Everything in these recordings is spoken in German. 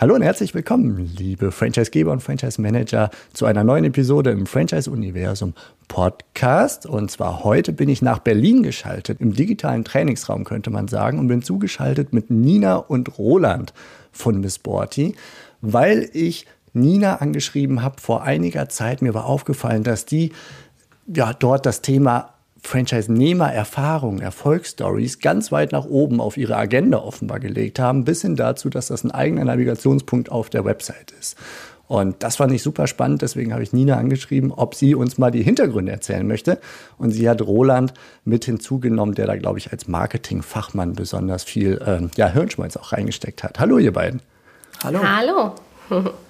Hallo und herzlich willkommen, liebe Franchisegeber und Franchise-Manager, zu einer neuen Episode im Franchise-Universum Podcast. Und zwar heute bin ich nach Berlin geschaltet, im digitalen Trainingsraum könnte man sagen, und bin zugeschaltet mit Nina und Roland von Miss Sporty, weil ich Nina angeschrieben habe vor einiger Zeit. Mir war aufgefallen, dass die ja dort das Thema Franchise-Nehmer-Erfahrungen, Erfolgsstories ganz weit nach oben auf ihre Agenda offenbar gelegt haben, bis hin dazu, dass das ein eigener Navigationspunkt auf der Website ist. Und das fand ich super spannend, deswegen habe ich Nina angeschrieben, ob sie uns mal die Hintergründe erzählen möchte. Und sie hat Roland mit hinzugenommen, der da, glaube ich, als Marketingfachmann besonders viel ähm, ja, Hirnschmalz auch reingesteckt hat. Hallo, ihr beiden. Hallo. Hallo.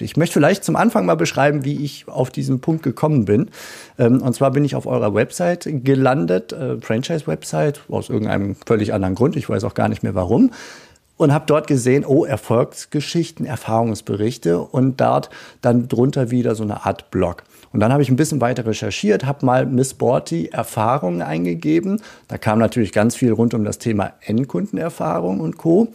Ich möchte vielleicht zum Anfang mal beschreiben, wie ich auf diesen Punkt gekommen bin. Ähm, und zwar bin ich auf eurer Website gelandet, äh, Franchise-Website, aus irgendeinem völlig anderen Grund. Ich weiß auch gar nicht mehr warum. Und habe dort gesehen, oh, Erfolgsgeschichten, Erfahrungsberichte und dort dann drunter wieder so eine Art Blog. Und dann habe ich ein bisschen weiter recherchiert, habe mal Miss Sporty Erfahrungen eingegeben. Da kam natürlich ganz viel rund um das Thema Endkundenerfahrung und Co.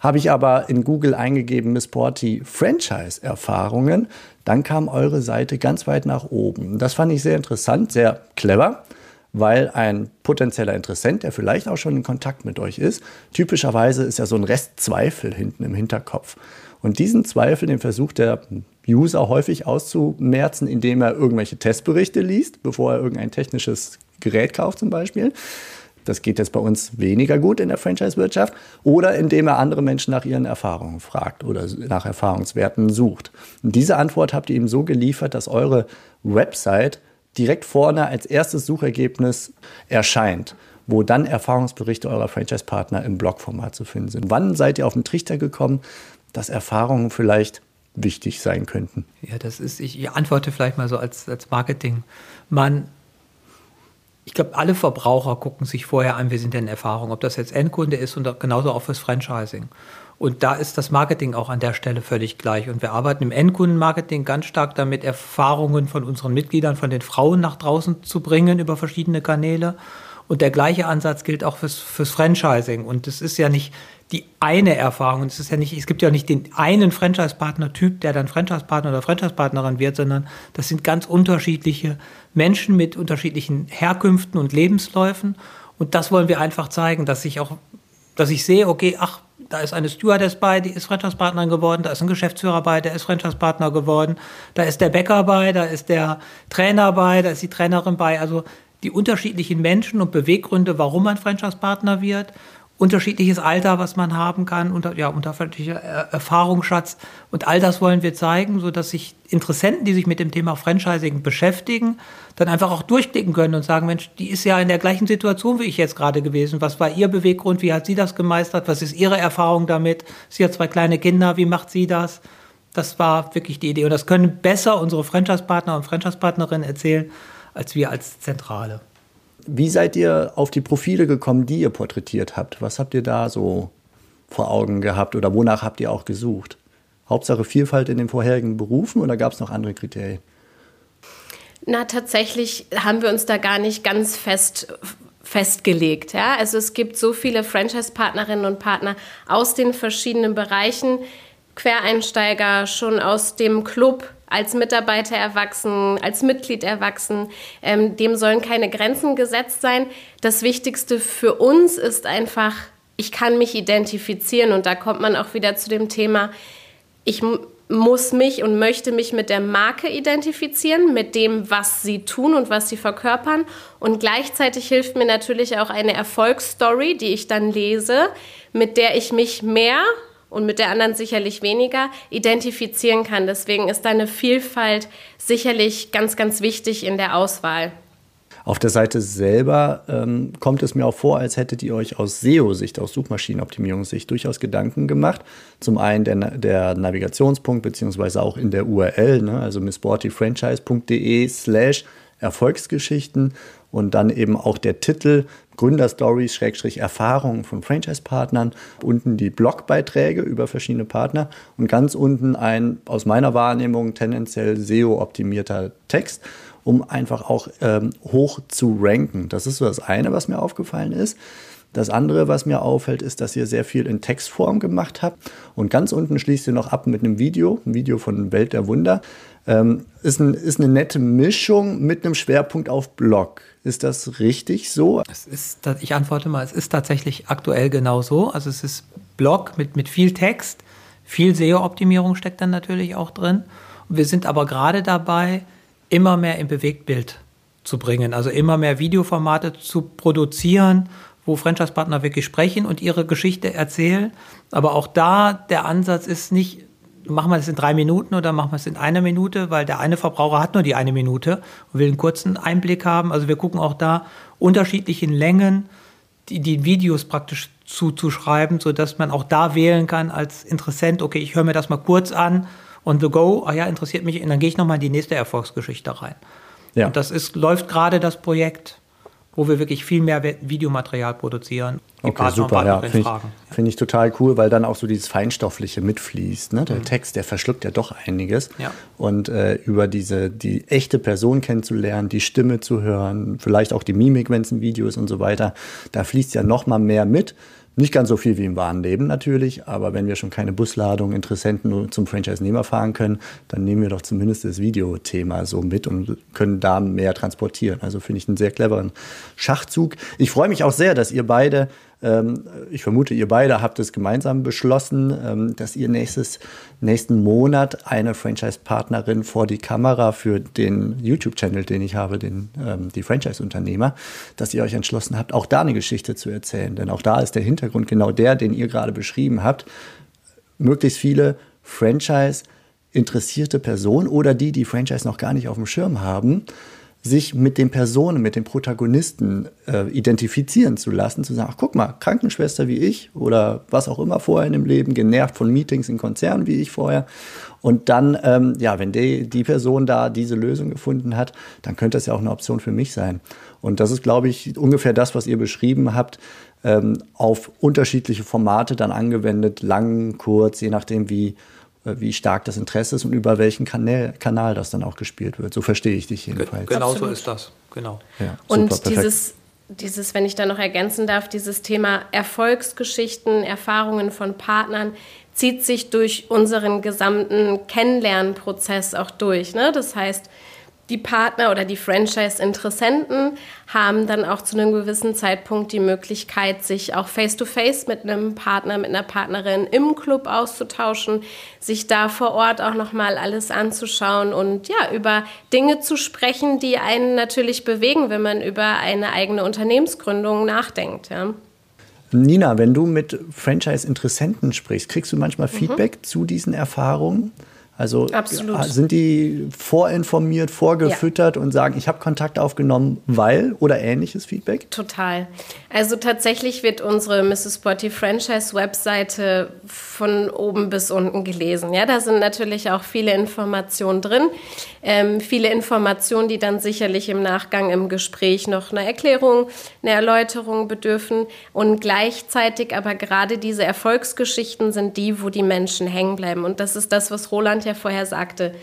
Habe ich aber in Google eingegeben Miss Porty Franchise-Erfahrungen, dann kam eure Seite ganz weit nach oben. Das fand ich sehr interessant, sehr clever, weil ein potenzieller Interessent, der vielleicht auch schon in Kontakt mit euch ist, typischerweise ist ja so ein Restzweifel hinten im Hinterkopf. Und diesen Zweifel, den versucht der User häufig auszumerzen, indem er irgendwelche Testberichte liest, bevor er irgendein technisches Gerät kauft zum Beispiel. Das geht jetzt bei uns weniger gut in der Franchise-Wirtschaft. Oder indem er andere Menschen nach ihren Erfahrungen fragt oder nach Erfahrungswerten sucht. Und diese Antwort habt ihr ihm so geliefert, dass eure Website direkt vorne als erstes Suchergebnis erscheint, wo dann Erfahrungsberichte eurer Franchise-Partner im Blogformat zu finden sind. Wann seid ihr auf den Trichter gekommen, dass Erfahrungen vielleicht wichtig sein könnten? Ja, das ist, ich antworte vielleicht mal so als, als Marketingmann ich glaube, alle Verbraucher gucken sich vorher an, wie sind denn Erfahrungen, ob das jetzt Endkunde ist und genauso auch fürs Franchising. Und da ist das Marketing auch an der Stelle völlig gleich. Und wir arbeiten im Endkundenmarketing ganz stark damit, Erfahrungen von unseren Mitgliedern, von den Frauen nach draußen zu bringen über verschiedene Kanäle. Und der gleiche Ansatz gilt auch fürs, fürs Franchising. Und es ist ja nicht die eine Erfahrung. Es ist ja nicht, es gibt ja nicht den einen Franchise-Partner-Typ, der dann Franchise-Partner oder Franchise-Partnerin wird, sondern das sind ganz unterschiedliche Menschen mit unterschiedlichen Herkünften und Lebensläufen. Und das wollen wir einfach zeigen, dass ich auch, dass ich sehe, okay, ach, da ist eine Stewardess bei, die ist Franchise-Partnerin geworden, da ist ein Geschäftsführer bei, der ist Franchise-Partner geworden, da ist der Bäcker bei, da ist der Trainer bei, da ist die Trainerin bei. Also die unterschiedlichen Menschen und Beweggründe, warum man Franchise-Partner wird unterschiedliches Alter, was man haben kann, unter, ja, unterschiedlicher Erfahrungsschatz. Und all das wollen wir zeigen, sodass sich Interessenten, die sich mit dem Thema Franchising beschäftigen, dann einfach auch durchblicken können und sagen, Mensch, die ist ja in der gleichen Situation wie ich jetzt gerade gewesen. Was war ihr Beweggrund? Wie hat sie das gemeistert? Was ist ihre Erfahrung damit? Sie hat zwei kleine Kinder. Wie macht sie das? Das war wirklich die Idee. Und das können besser unsere Franchise-Partner und Franchise-Partnerinnen erzählen, als wir als Zentrale. Wie seid ihr auf die Profile gekommen, die ihr porträtiert habt? Was habt ihr da so vor Augen gehabt oder wonach habt ihr auch gesucht? Hauptsache Vielfalt in den vorherigen Berufen oder gab es noch andere Kriterien? Na, tatsächlich haben wir uns da gar nicht ganz fest festgelegt. Ja? Also es gibt so viele Franchise-Partnerinnen und Partner aus den verschiedenen Bereichen, Quereinsteiger schon aus dem Club, als Mitarbeiter erwachsen, als Mitglied erwachsen. Ähm, dem sollen keine Grenzen gesetzt sein. Das Wichtigste für uns ist einfach, ich kann mich identifizieren und da kommt man auch wieder zu dem Thema, ich muss mich und möchte mich mit der Marke identifizieren, mit dem, was sie tun und was sie verkörpern. Und gleichzeitig hilft mir natürlich auch eine Erfolgsstory, die ich dann lese, mit der ich mich mehr und mit der anderen sicherlich weniger identifizieren kann. Deswegen ist da eine Vielfalt sicherlich ganz, ganz wichtig in der Auswahl. Auf der Seite selber ähm, kommt es mir auch vor, als hättet ihr euch aus SEO-Sicht, aus Suchmaschinenoptimierungssicht durchaus Gedanken gemacht. Zum einen der, der Navigationspunkt, beziehungsweise auch in der URL, ne, also missportyfranchise.de slash Erfolgsgeschichten und dann eben auch der Titel Gründerstories, Schrägstrich Erfahrungen von Franchise-Partnern. Unten die Blogbeiträge über verschiedene Partner und ganz unten ein aus meiner Wahrnehmung tendenziell SEO-optimierter Text, um einfach auch ähm, hoch zu ranken. Das ist so das eine, was mir aufgefallen ist. Das andere, was mir auffällt, ist, dass ihr sehr viel in Textform gemacht habt. Und ganz unten schließt ihr noch ab mit einem Video, ein Video von Welt der Wunder. Ähm, ist, ein, ist eine nette Mischung mit einem Schwerpunkt auf Blog. Ist das richtig so? Es ist, ich antworte mal, es ist tatsächlich aktuell genau so. Also es ist Blog mit, mit viel Text, viel SEO-Optimierung steckt dann natürlich auch drin. Wir sind aber gerade dabei, immer mehr im Bewegtbild zu bringen, also immer mehr Videoformate zu produzieren wo Franchise-Partner wirklich sprechen und ihre Geschichte erzählen. Aber auch da der Ansatz ist nicht, machen wir das in drei Minuten oder machen wir es in einer Minute, weil der eine Verbraucher hat nur die eine Minute und will einen kurzen Einblick haben. Also wir gucken auch da unterschiedlichen Längen, die, die Videos praktisch zuzuschreiben, sodass man auch da wählen kann als Interessent, okay, ich höre mir das mal kurz an und the go, ah ja, interessiert mich, und dann gehe ich nochmal in die nächste Erfolgsgeschichte rein. Ja. Und das ist, läuft gerade das Projekt wo wir wirklich viel mehr Videomaterial produzieren. Okay, Partner super, ja. Finde ich, find ich, total cool, weil dann auch so dieses Feinstoffliche mitfließt. Ne? Der mhm. Text, der verschluckt ja doch einiges. Ja. Und äh, über diese, die echte Person kennenzulernen, die Stimme zu hören, vielleicht auch die Mimik, wenn es ein Video ist und so weiter, da fließt ja noch mal mehr mit. Nicht ganz so viel wie im wahren Leben natürlich, aber wenn wir schon keine Busladung Interessenten zum Franchise-Nehmer fahren können, dann nehmen wir doch zumindest das Videothema so mit und können da mehr transportieren. Also finde ich einen sehr cleveren Schachzug. Ich freue mich auch sehr, dass ihr beide ich vermute, ihr beide habt es gemeinsam beschlossen, ähm, dass ihr nächstes, nächsten Monat eine Franchise-Partnerin vor die Kamera für den YouTube-Channel, den ich habe, den, ähm, die Franchise-Unternehmer, dass ihr euch entschlossen habt, auch da eine Geschichte zu erzählen. Denn auch da ist der Hintergrund genau der, den ihr gerade beschrieben habt. Möglichst viele Franchise- interessierte Personen oder die, die Franchise noch gar nicht auf dem Schirm haben, sich mit den Personen, mit den Protagonisten äh, identifizieren zu lassen, zu sagen, ach guck mal, Krankenschwester wie ich oder was auch immer vorher in dem Leben, genervt von Meetings in Konzernen wie ich vorher. Und dann, ähm, ja, wenn die, die Person da diese Lösung gefunden hat, dann könnte das ja auch eine Option für mich sein. Und das ist, glaube ich, ungefähr das, was ihr beschrieben habt, ähm, auf unterschiedliche Formate dann angewendet, lang, kurz, je nachdem, wie wie stark das Interesse ist und über welchen Kanal, Kanal das dann auch gespielt wird. So verstehe ich dich jedenfalls. Genau so ist das, genau. Ja, und super, dieses, dieses, wenn ich da noch ergänzen darf, dieses Thema Erfolgsgeschichten, Erfahrungen von Partnern zieht sich durch unseren gesamten Kennenlernprozess auch durch. Ne? Das heißt, die Partner oder die Franchise-Interessenten haben dann auch zu einem gewissen Zeitpunkt die Möglichkeit, sich auch face-to-face -face mit einem Partner, mit einer Partnerin im Club auszutauschen, sich da vor Ort auch nochmal alles anzuschauen und ja, über Dinge zu sprechen, die einen natürlich bewegen, wenn man über eine eigene Unternehmensgründung nachdenkt. Ja. Nina, wenn du mit Franchise-Interessenten sprichst, kriegst du manchmal mhm. Feedback mhm. zu diesen Erfahrungen? Also Absolut. sind die vorinformiert, vorgefüttert ja. und sagen, ich habe Kontakt aufgenommen, weil oder ähnliches Feedback? Total. Also tatsächlich wird unsere Mrs. Spotty Franchise Webseite von oben bis unten gelesen. Ja, da sind natürlich auch viele Informationen drin. Ähm, viele Informationen, die dann sicherlich im Nachgang im Gespräch noch eine Erklärung, eine Erläuterung bedürfen. Und gleichzeitig aber gerade diese Erfolgsgeschichten sind die, wo die Menschen hängen bleiben. Und das ist das, was Roland ja vorher sagte,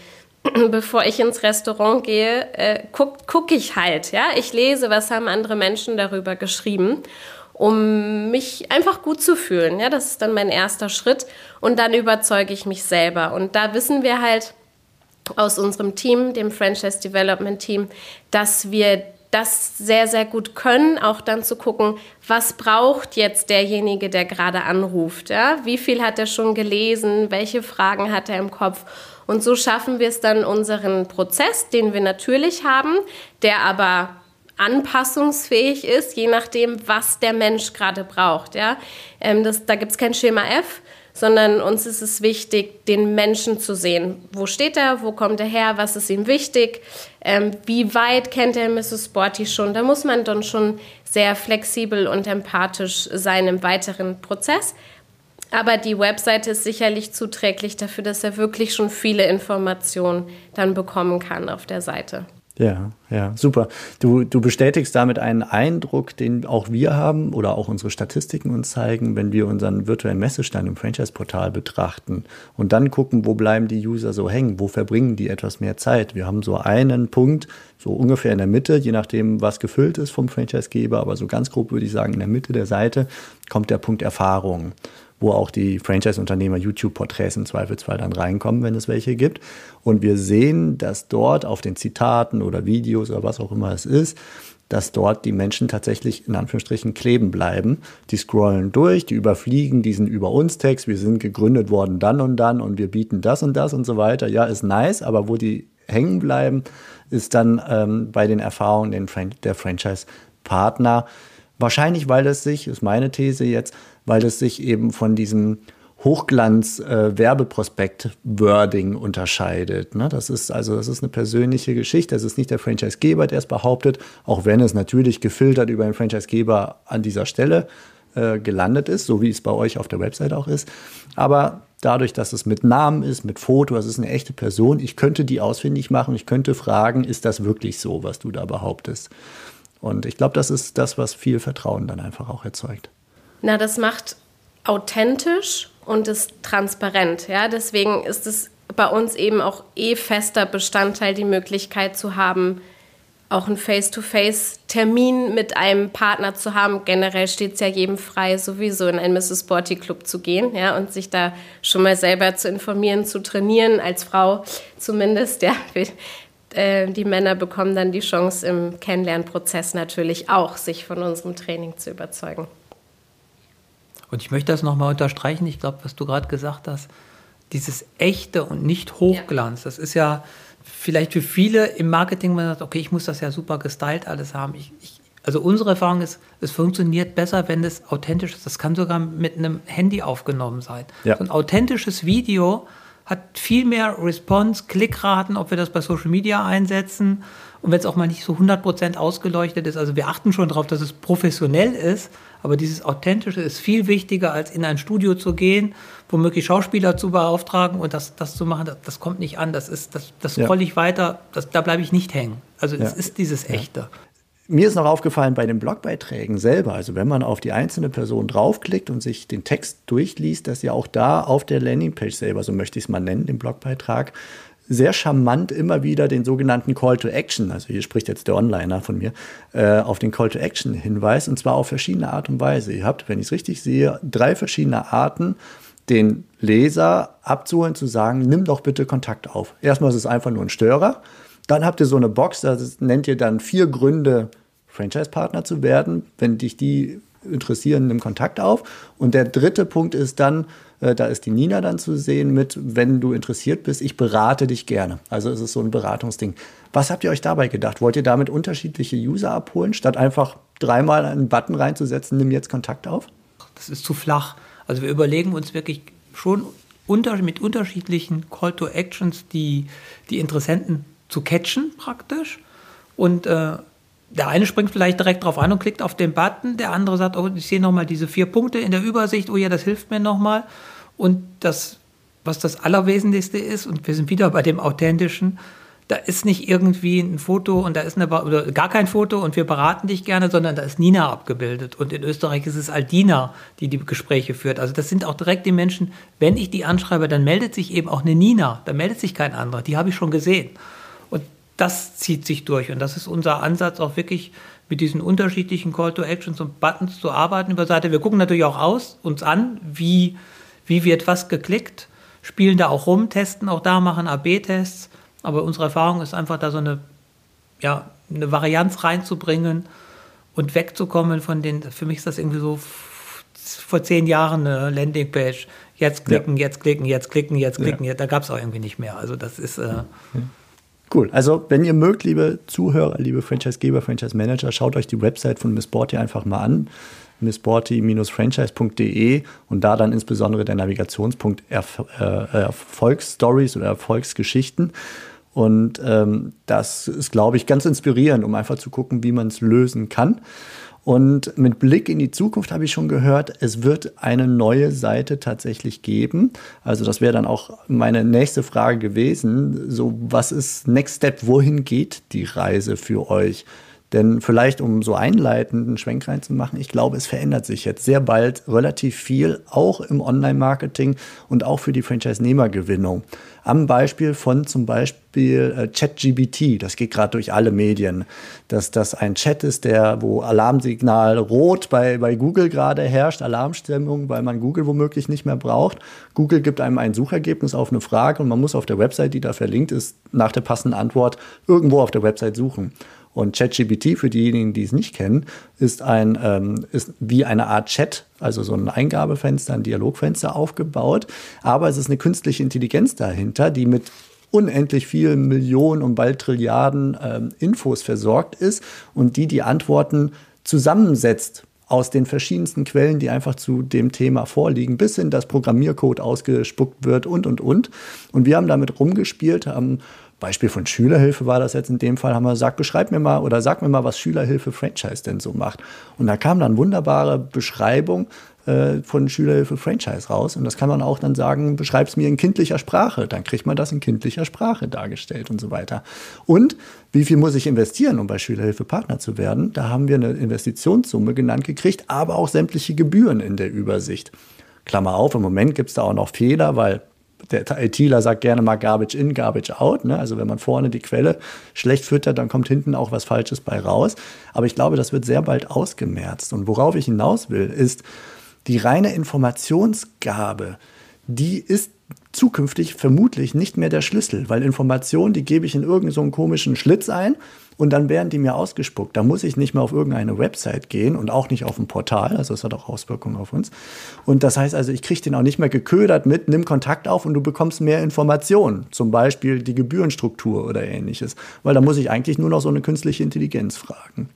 bevor ich ins Restaurant gehe, äh, gucke guck ich halt. Ja? Ich lese, was haben andere Menschen darüber geschrieben, um mich einfach gut zu fühlen. Ja? Das ist dann mein erster Schritt. Und dann überzeuge ich mich selber. Und da wissen wir halt aus unserem Team, dem Franchise Development Team, dass wir das sehr, sehr gut können, auch dann zu gucken, was braucht jetzt derjenige, der gerade anruft. Ja? Wie viel hat er schon gelesen? Welche Fragen hat er im Kopf? Und so schaffen wir es dann, unseren Prozess, den wir natürlich haben, der aber anpassungsfähig ist, je nachdem, was der Mensch gerade braucht. Ja? Ähm, das, da gibt es kein Schema F, sondern uns ist es wichtig, den Menschen zu sehen. Wo steht er? Wo kommt er her? Was ist ihm wichtig? Ähm, wie weit kennt er Mrs. Sporty schon? Da muss man dann schon sehr flexibel und empathisch sein im weiteren Prozess. Aber die Webseite ist sicherlich zuträglich dafür, dass er wirklich schon viele Informationen dann bekommen kann auf der Seite. Ja, ja, super. Du, du bestätigst damit einen Eindruck, den auch wir haben oder auch unsere Statistiken uns zeigen, wenn wir unseren virtuellen Messestand im Franchise-Portal betrachten und dann gucken, wo bleiben die User so hängen, wo verbringen die etwas mehr Zeit. Wir haben so einen Punkt, so ungefähr in der Mitte, je nachdem, was gefüllt ist vom Franchise-Geber, aber so ganz grob würde ich sagen, in der Mitte der Seite kommt der Punkt Erfahrung wo auch die Franchise-Unternehmer YouTube-Porträts im Zweifelsfall dann reinkommen, wenn es welche gibt. Und wir sehen, dass dort auf den Zitaten oder Videos oder was auch immer es ist, dass dort die Menschen tatsächlich in Anführungsstrichen kleben bleiben. Die scrollen durch, die überfliegen diesen Über uns Text, wir sind gegründet worden dann und dann und wir bieten das und das und so weiter. Ja, ist nice, aber wo die hängen bleiben, ist dann ähm, bei den Erfahrungen der Franchise-Partner. Wahrscheinlich, weil es sich, ist meine These jetzt, weil es sich eben von diesem Hochglanz-Werbeprospekt-Wording äh, unterscheidet. Ne? Das ist also, das ist eine persönliche Geschichte. Das ist nicht der Franchisegeber, der es behauptet, auch wenn es natürlich gefiltert über den Franchisegeber an dieser Stelle äh, gelandet ist, so wie es bei euch auf der Website auch ist. Aber dadurch, dass es mit Namen ist, mit Foto, es ist eine echte Person, ich könnte die ausfindig machen, ich könnte fragen, ist das wirklich so, was du da behauptest? Und ich glaube, das ist das, was viel Vertrauen dann einfach auch erzeugt. Na, das macht authentisch und ist transparent. Ja? Deswegen ist es bei uns eben auch eh fester Bestandteil, die Möglichkeit zu haben, auch einen Face-to-Face-Termin mit einem Partner zu haben. Generell steht es ja jedem frei, sowieso in einen Mrs. Sporty Club zu gehen ja, und sich da schon mal selber zu informieren, zu trainieren, als Frau zumindest. Ja. Äh, die Männer bekommen dann die Chance im Kennenlernprozess natürlich auch, sich von unserem Training zu überzeugen. Und ich möchte das nochmal unterstreichen. Ich glaube, was du gerade gesagt hast, dieses echte und nicht Hochglanz, ja. das ist ja vielleicht für viele im Marketing, man sagt, okay, ich muss das ja super gestylt alles haben. Ich, ich, also unsere Erfahrung ist, es funktioniert besser, wenn es authentisch ist. Das kann sogar mit einem Handy aufgenommen sein. Ja. So ein authentisches Video hat viel mehr Response, Klickraten, ob wir das bei Social Media einsetzen und wenn es auch mal nicht so 100% ausgeleuchtet ist. Also wir achten schon darauf, dass es professionell ist, aber dieses Authentische ist viel wichtiger, als in ein Studio zu gehen, womöglich Schauspieler zu beauftragen und das, das zu machen. Das, das kommt nicht an. Das, ist, das, das scroll ich weiter. Das, da bleibe ich nicht hängen. Also es ja. ist dieses Echte. Mir ist noch aufgefallen bei den Blogbeiträgen selber, also wenn man auf die einzelne Person draufklickt und sich den Text durchliest, dass ja auch da auf der Landingpage selber, so möchte ich es mal nennen, den Blogbeitrag, sehr charmant immer wieder den sogenannten Call to Action, also hier spricht jetzt der Onliner von mir, äh, auf den Call to Action hinweist und zwar auf verschiedene Art und Weise. Ihr habt, wenn ich es richtig sehe, drei verschiedene Arten, den Leser abzuholen, zu sagen, nimm doch bitte Kontakt auf. Erstmal ist es einfach nur ein Störer. Dann habt ihr so eine Box, da nennt ihr dann vier Gründe, Franchise-Partner zu werden. Wenn dich die interessieren, nimm Kontakt auf. Und der dritte Punkt ist dann, äh, da ist die Nina dann zu sehen mit, wenn du interessiert bist, ich berate dich gerne. Also es ist so ein Beratungsding. Was habt ihr euch dabei gedacht? Wollt ihr damit unterschiedliche User abholen, statt einfach dreimal einen Button reinzusetzen, nimm jetzt Kontakt auf? Das ist zu flach. Also wir überlegen uns wirklich schon unter, mit unterschiedlichen Call to Actions die, die Interessenten zu catchen praktisch. Und äh, der eine springt vielleicht direkt drauf an und klickt auf den Button, der andere sagt, oh, ich sehe nochmal diese vier Punkte in der Übersicht, oh ja, das hilft mir nochmal. Und das, was das Allerwesentlichste ist, und wir sind wieder bei dem Authentischen, da ist nicht irgendwie ein Foto und da ist eine, oder gar kein Foto und wir beraten dich gerne, sondern da ist Nina abgebildet. Und in Österreich ist es Aldina, die die Gespräche führt. Also das sind auch direkt die Menschen, wenn ich die anschreibe, dann meldet sich eben auch eine Nina, da meldet sich kein anderer, die habe ich schon gesehen das zieht sich durch. Und das ist unser Ansatz, auch wirklich mit diesen unterschiedlichen Call to Actions und Buttons zu arbeiten über Seite. Wir gucken natürlich auch aus, uns an, wie, wie wird was geklickt, spielen da auch rum, testen auch da, machen AB-Tests. Aber unsere Erfahrung ist einfach, da so eine, ja, eine Varianz reinzubringen und wegzukommen von den, für mich ist das irgendwie so vor zehn Jahren eine Landingpage. Jetzt klicken, ja. jetzt klicken, jetzt klicken, jetzt klicken. Ja. Da gab es auch irgendwie nicht mehr. Also das ist. Äh, ja. Cool. Also, wenn ihr mögt, liebe Zuhörer, liebe Franchisegeber, Franchise-Manager, schaut euch die Website von Miss Borty einfach mal an. missborty-franchise.de und da dann insbesondere der Navigationspunkt Erf äh, Erfolgsstories oder Erfolgsgeschichten. Und ähm, das ist, glaube ich, ganz inspirierend, um einfach zu gucken, wie man es lösen kann. Und mit Blick in die Zukunft habe ich schon gehört, es wird eine neue Seite tatsächlich geben. Also das wäre dann auch meine nächste Frage gewesen. So, was ist Next Step? Wohin geht die Reise für euch? Denn vielleicht, um so einleitenden Schwenk reinzumachen, ich glaube, es verändert sich jetzt sehr bald relativ viel, auch im Online-Marketing und auch für die Franchise-Nehmergewinnung. Am Beispiel von zum Beispiel äh, ChatGBT, das geht gerade durch alle Medien, dass das ein Chat ist, der, wo Alarmsignal rot bei, bei Google gerade herrscht, Alarmstimmung, weil man Google womöglich nicht mehr braucht. Google gibt einem ein Suchergebnis auf eine Frage und man muss auf der Website, die da verlinkt ist, nach der passenden Antwort irgendwo auf der Website suchen. Und ChatGPT, für diejenigen, die es nicht kennen, ist, ein, ähm, ist wie eine Art Chat, also so ein Eingabefenster, ein Dialogfenster aufgebaut. Aber es ist eine künstliche Intelligenz dahinter, die mit unendlich vielen Millionen und bald Trilliarden ähm, Infos versorgt ist und die die Antworten zusammensetzt aus den verschiedensten Quellen, die einfach zu dem Thema vorliegen, bis hin, dass Programmiercode ausgespuckt wird und, und, und. Und wir haben damit rumgespielt, haben Beispiel von Schülerhilfe war das jetzt in dem Fall, haben wir gesagt, beschreib mir mal oder sag mir mal, was Schülerhilfe Franchise denn so macht. Und da kam dann wunderbare Beschreibung äh, von Schülerhilfe Franchise raus. Und das kann man auch dann sagen, beschreib es mir in kindlicher Sprache. Dann kriegt man das in kindlicher Sprache dargestellt und so weiter. Und wie viel muss ich investieren, um bei Schülerhilfe Partner zu werden? Da haben wir eine Investitionssumme genannt gekriegt, aber auch sämtliche Gebühren in der Übersicht. Klammer auf, im Moment gibt es da auch noch Fehler, weil der ITler sagt gerne mal Garbage in, Garbage out. Ne? Also wenn man vorne die Quelle schlecht füttert, dann kommt hinten auch was Falsches bei raus. Aber ich glaube, das wird sehr bald ausgemerzt. Und worauf ich hinaus will, ist, die reine Informationsgabe, die ist zukünftig vermutlich nicht mehr der Schlüssel, weil Informationen, die gebe ich in irgendeinen so komischen Schlitz ein und dann werden die mir ausgespuckt. Da muss ich nicht mehr auf irgendeine Website gehen und auch nicht auf ein Portal. Also das hat auch Auswirkungen auf uns. Und das heißt also, ich kriege den auch nicht mehr geködert mit, nimm Kontakt auf und du bekommst mehr Informationen. Zum Beispiel die Gebührenstruktur oder ähnliches. Weil da muss ich eigentlich nur noch so eine künstliche Intelligenz fragen.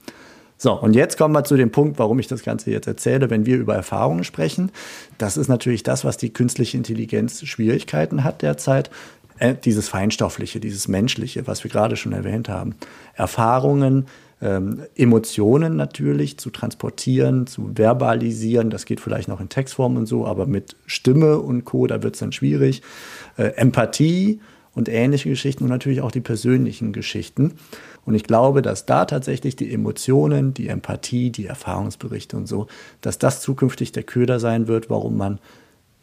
So, und jetzt kommen wir zu dem Punkt, warum ich das Ganze jetzt erzähle, wenn wir über Erfahrungen sprechen. Das ist natürlich das, was die künstliche Intelligenz Schwierigkeiten hat derzeit. Äh, dieses Feinstoffliche, dieses Menschliche, was wir gerade schon erwähnt haben. Erfahrungen, ähm, Emotionen natürlich zu transportieren, zu verbalisieren. Das geht vielleicht noch in Textform und so, aber mit Stimme und Co., da wird es dann schwierig. Äh, Empathie und ähnliche Geschichten und natürlich auch die persönlichen Geschichten. Und ich glaube, dass da tatsächlich die Emotionen, die Empathie, die Erfahrungsberichte und so, dass das zukünftig der Köder sein wird, warum man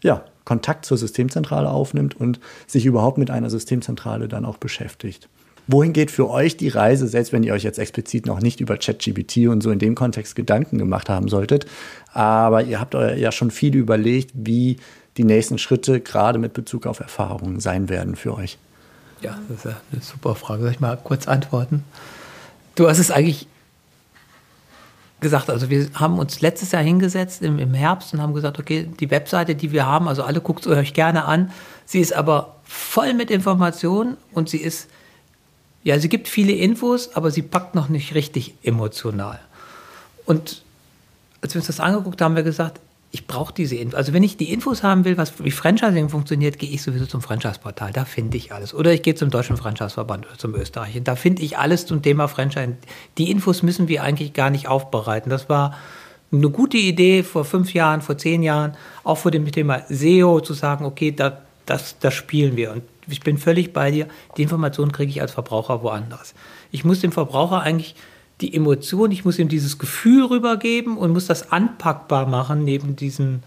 ja, Kontakt zur Systemzentrale aufnimmt und sich überhaupt mit einer Systemzentrale dann auch beschäftigt. Wohin geht für euch die Reise, selbst wenn ihr euch jetzt explizit noch nicht über ChatGPT und so in dem Kontext Gedanken gemacht haben solltet? Aber ihr habt euch ja schon viel überlegt, wie die nächsten Schritte gerade mit Bezug auf Erfahrungen sein werden für euch. Ja, das ist ja eine super Frage. Soll ich mal kurz antworten? Du hast es eigentlich gesagt, also wir haben uns letztes Jahr hingesetzt im, im Herbst und haben gesagt, okay, die Webseite, die wir haben, also alle guckt es euch gerne an. Sie ist aber voll mit Informationen und sie ist, ja, sie gibt viele Infos, aber sie packt noch nicht richtig emotional. Und als wir uns das angeguckt haben, haben wir gesagt, ich brauche diese Infos. Also wenn ich die Infos haben will, was, wie Franchising funktioniert, gehe ich sowieso zum Franchise-Portal. Da finde ich alles. Oder ich gehe zum Deutschen Franchise-Verband oder zum Österreichischen. Da finde ich alles zum Thema Franchise. Die Infos müssen wir eigentlich gar nicht aufbereiten. Das war eine gute Idee vor fünf Jahren, vor zehn Jahren, auch vor dem Thema SEO zu sagen, okay, da, das, das spielen wir. Und ich bin völlig bei dir. Die Informationen kriege ich als Verbraucher woanders. Ich muss dem Verbraucher eigentlich die Emotion, ich muss ihm dieses Gefühl rübergeben und muss das anpackbar machen neben diesen,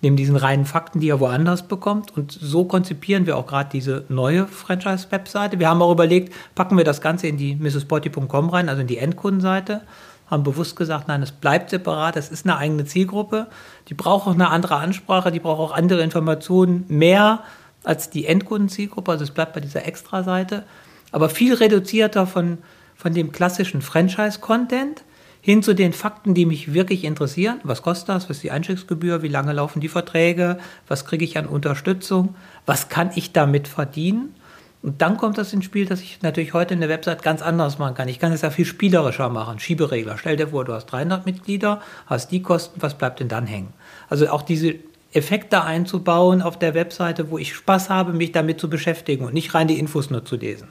neben diesen reinen Fakten, die er woanders bekommt. Und so konzipieren wir auch gerade diese neue Franchise-Webseite. Wir haben auch überlegt, packen wir das Ganze in die mrspotty.com rein, also in die Endkundenseite. Haben bewusst gesagt, nein, es bleibt separat, es ist eine eigene Zielgruppe. Die braucht auch eine andere Ansprache, die braucht auch andere Informationen, mehr als die Endkundenzielgruppe. Also es bleibt bei dieser Extra-Seite, aber viel reduzierter von von dem klassischen Franchise-Content hin zu den Fakten, die mich wirklich interessieren. Was kostet das? Was ist die Einstiegsgebühr? Wie lange laufen die Verträge? Was kriege ich an Unterstützung? Was kann ich damit verdienen? Und dann kommt das ins Spiel, dass ich natürlich heute eine Website ganz anders machen kann. Ich kann es ja viel spielerischer machen. Schieberegler. Stell dir vor, du hast 300 Mitglieder, hast die Kosten, was bleibt denn dann hängen? Also auch diese Effekte einzubauen auf der Webseite, wo ich Spaß habe, mich damit zu beschäftigen und nicht rein die Infos nur zu lesen.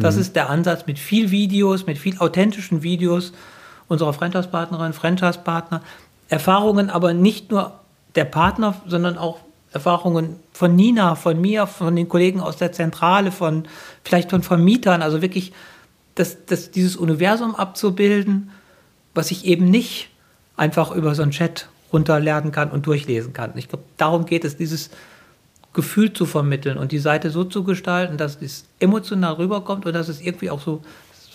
Das mhm. ist der Ansatz mit viel Videos, mit viel authentischen Videos unserer Franchise-Partnerin, Franchise-Partner. Erfahrungen aber nicht nur der Partner, sondern auch Erfahrungen von Nina, von mir, von den Kollegen aus der Zentrale, von vielleicht von Vermietern, also wirklich das, das, dieses Universum abzubilden, was ich eben nicht einfach über so einen Chat runterlernen kann und durchlesen kann. Ich glaube, darum geht es, dieses Gefühl zu vermitteln und die Seite so zu gestalten, dass es emotional rüberkommt und dass es irgendwie auch so,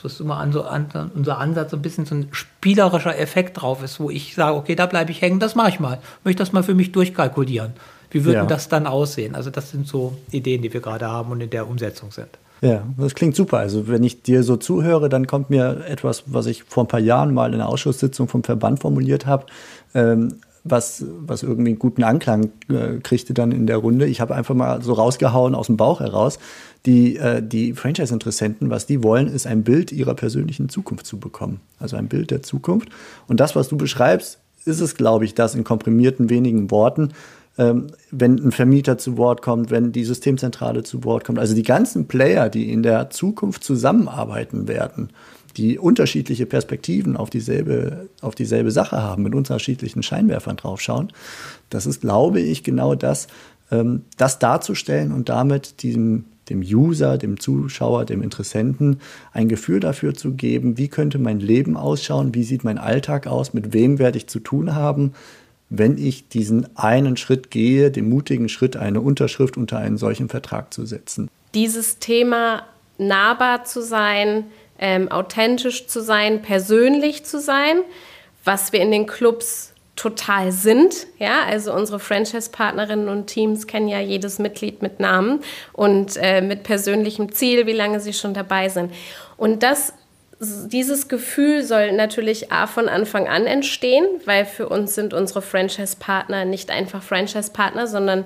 das ist immer an, so an, unser Ansatz, so ein bisschen so ein spielerischer Effekt drauf ist, wo ich sage, okay, da bleibe ich hängen, das mache ich mal. Möchte das mal für mich durchkalkulieren. Wie würde ja. das dann aussehen? Also das sind so Ideen, die wir gerade haben und in der Umsetzung sind. Ja, das klingt super. Also wenn ich dir so zuhöre, dann kommt mir etwas, was ich vor ein paar Jahren mal in einer Ausschusssitzung vom Verband formuliert habe, ähm, was, was irgendwie einen guten Anklang äh, kriegte dann in der Runde. Ich habe einfach mal so rausgehauen aus dem Bauch heraus. Die, äh, die Franchise-Interessenten, was die wollen, ist ein Bild ihrer persönlichen Zukunft zu bekommen. Also ein Bild der Zukunft. Und das, was du beschreibst, ist es, glaube ich, das in komprimierten wenigen Worten, ähm, wenn ein Vermieter zu Wort kommt, wenn die Systemzentrale zu Wort kommt. Also die ganzen Player, die in der Zukunft zusammenarbeiten werden, die unterschiedliche Perspektiven auf dieselbe, auf dieselbe Sache haben, mit unterschiedlichen Scheinwerfern draufschauen. Das ist, glaube ich, genau das, ähm, das darzustellen und damit diesem, dem User, dem Zuschauer, dem Interessenten ein Gefühl dafür zu geben, wie könnte mein Leben ausschauen, wie sieht mein Alltag aus, mit wem werde ich zu tun haben, wenn ich diesen einen Schritt gehe, den mutigen Schritt, eine Unterschrift unter einen solchen Vertrag zu setzen. Dieses Thema nahbar zu sein, ähm, authentisch zu sein, persönlich zu sein, was wir in den Clubs total sind. Ja, also unsere Franchise-Partnerinnen und Teams kennen ja jedes Mitglied mit Namen und äh, mit persönlichem Ziel, wie lange sie schon dabei sind. Und das, dieses Gefühl soll natürlich A von Anfang an entstehen, weil für uns sind unsere Franchise-Partner nicht einfach Franchise-Partner, sondern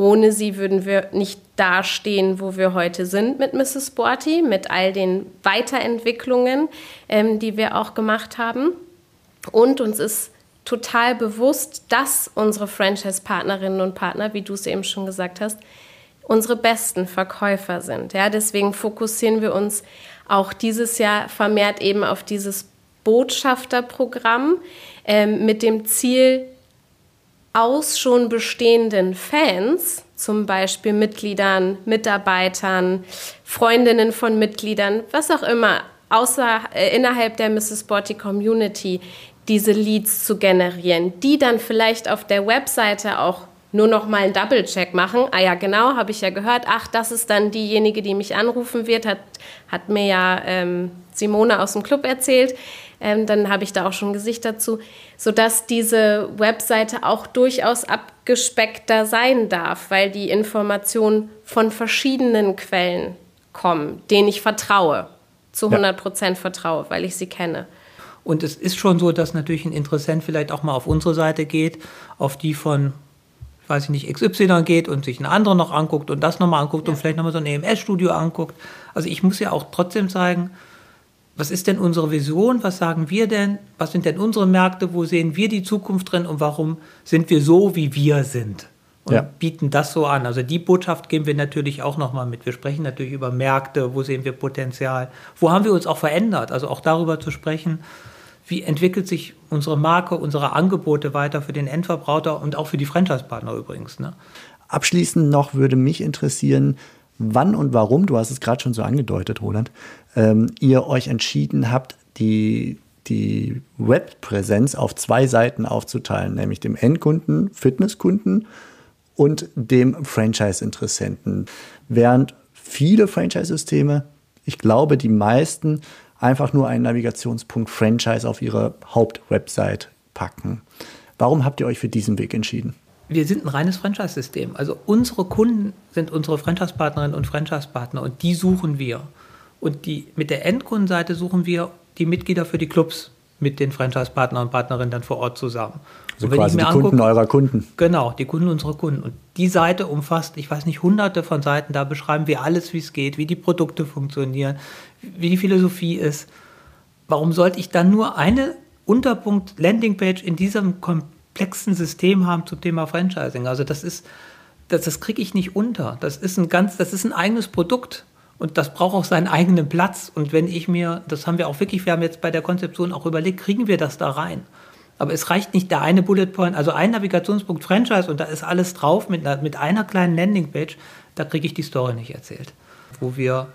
ohne sie würden wir nicht dastehen, wo wir heute sind mit Mrs. Sporty, mit all den Weiterentwicklungen, ähm, die wir auch gemacht haben. Und uns ist total bewusst, dass unsere Franchise-Partnerinnen und Partner, wie du es eben schon gesagt hast, unsere besten Verkäufer sind. Ja, deswegen fokussieren wir uns auch dieses Jahr vermehrt eben auf dieses Botschafterprogramm ähm, mit dem Ziel, aus schon bestehenden Fans, zum Beispiel Mitgliedern, Mitarbeitern, Freundinnen von Mitgliedern, was auch immer, außer äh, innerhalb der Mrs. Sporty Community, diese Leads zu generieren, die dann vielleicht auf der Webseite auch nur noch mal einen Double-Check machen. Ah ja, genau, habe ich ja gehört. Ach, das ist dann diejenige, die mich anrufen wird, hat, hat mir ja ähm, Simone aus dem Club erzählt. Ähm, dann habe ich da auch schon ein Gesicht dazu, sodass diese Webseite auch durchaus abgespeckter sein darf, weil die Informationen von verschiedenen Quellen kommen, denen ich vertraue, zu 100 Prozent vertraue, weil ich sie kenne. Und es ist schon so, dass natürlich ein Interessent vielleicht auch mal auf unsere Seite geht, auf die von weiß ich nicht, XY geht und sich eine andere noch anguckt und das nochmal anguckt ja. und vielleicht nochmal so ein EMS-Studio anguckt. Also ich muss ja auch trotzdem zeigen, was ist denn unsere Vision? Was sagen wir denn? Was sind denn unsere Märkte? Wo sehen wir die Zukunft drin? Und warum sind wir so, wie wir sind? Und ja. bieten das so an. Also die Botschaft geben wir natürlich auch nochmal mit. Wir sprechen natürlich über Märkte, wo sehen wir Potenzial, wo haben wir uns auch verändert. Also auch darüber zu sprechen, wie entwickelt sich unsere Marke, unsere Angebote weiter für den Endverbraucher und auch für die Franchise-Partner übrigens. Ne? Abschließend noch würde mich interessieren, wann und warum, du hast es gerade schon so angedeutet, Roland, ähm, ihr euch entschieden habt, die, die Webpräsenz auf zwei Seiten aufzuteilen, nämlich dem Endkunden, Fitnesskunden und dem Franchise-Interessenten. Während viele Franchise-Systeme, ich glaube, die meisten einfach nur einen Navigationspunkt Franchise auf ihre Hauptwebsite packen. Warum habt ihr euch für diesen Weg entschieden? Wir sind ein reines Franchise-System. Also unsere Kunden sind unsere Franchise-Partnerinnen und Franchise-Partner und die suchen wir. Und die, mit der Endkundenseite suchen wir die Mitglieder für die Clubs mit den Franchise-Partnern und Partnerinnen dann vor Ort zusammen. Also quasi die angucke, Kunden eurer Kunden. Genau, die Kunden unserer Kunden. Und die Seite umfasst, ich weiß nicht, hunderte von Seiten, da beschreiben wir alles, wie es geht, wie die Produkte funktionieren, wie die Philosophie ist. Warum sollte ich dann nur eine Unterpunkt Landingpage in diesem komplexen System haben zum Thema Franchising. Also das ist, das, das kriege ich nicht unter. Das ist ein ganz, das ist ein eigenes Produkt. Und das braucht auch seinen eigenen Platz. Und wenn ich mir, das haben wir auch wirklich, wir haben jetzt bei der Konzeption auch überlegt, kriegen wir das da rein? Aber es reicht nicht der eine Bullet Point, also ein Navigationspunkt Franchise und da ist alles drauf mit einer, mit einer kleinen Landingpage, da kriege ich die Story nicht erzählt. Wo wir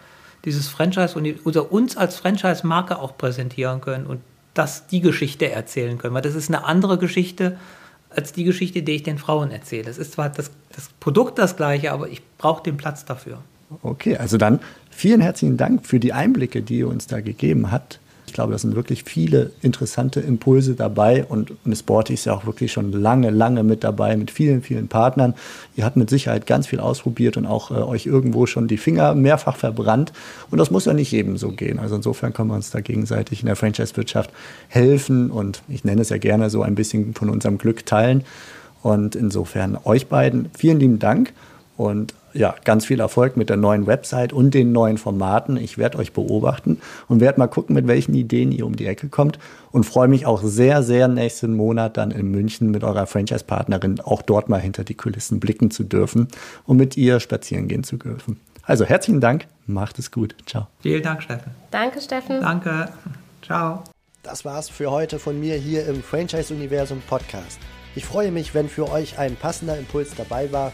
dieses Franchise oder uns als Franchise-Marke auch präsentieren können und das die Geschichte erzählen können. Weil das ist eine andere Geschichte als die Geschichte, die ich den Frauen erzähle. Es ist zwar das, das Produkt das gleiche, aber ich brauche den Platz dafür. Okay, also dann vielen herzlichen Dank für die Einblicke, die ihr uns da gegeben habt glaube, da sind wirklich viele interessante Impulse dabei und Miss Sporty ist ja auch wirklich schon lange, lange mit dabei mit vielen, vielen Partnern. Ihr habt mit Sicherheit ganz viel ausprobiert und auch äh, euch irgendwo schon die Finger mehrfach verbrannt. Und das muss ja nicht jedem so gehen. Also insofern können wir uns da gegenseitig in der Franchise-Wirtschaft helfen und ich nenne es ja gerne so ein bisschen von unserem Glück teilen. Und insofern euch beiden vielen lieben Dank und ja, ganz viel Erfolg mit der neuen Website und den neuen Formaten. Ich werde euch beobachten und werde mal gucken, mit welchen Ideen ihr um die Ecke kommt und freue mich auch sehr, sehr nächsten Monat dann in München mit eurer Franchise-Partnerin auch dort mal hinter die Kulissen blicken zu dürfen und mit ihr spazieren gehen zu dürfen. Also herzlichen Dank, macht es gut. Ciao. Vielen Dank, Steffen. Danke, Steffen. Danke. Ciao. Das war's für heute von mir hier im Franchise-Universum Podcast. Ich freue mich, wenn für euch ein passender Impuls dabei war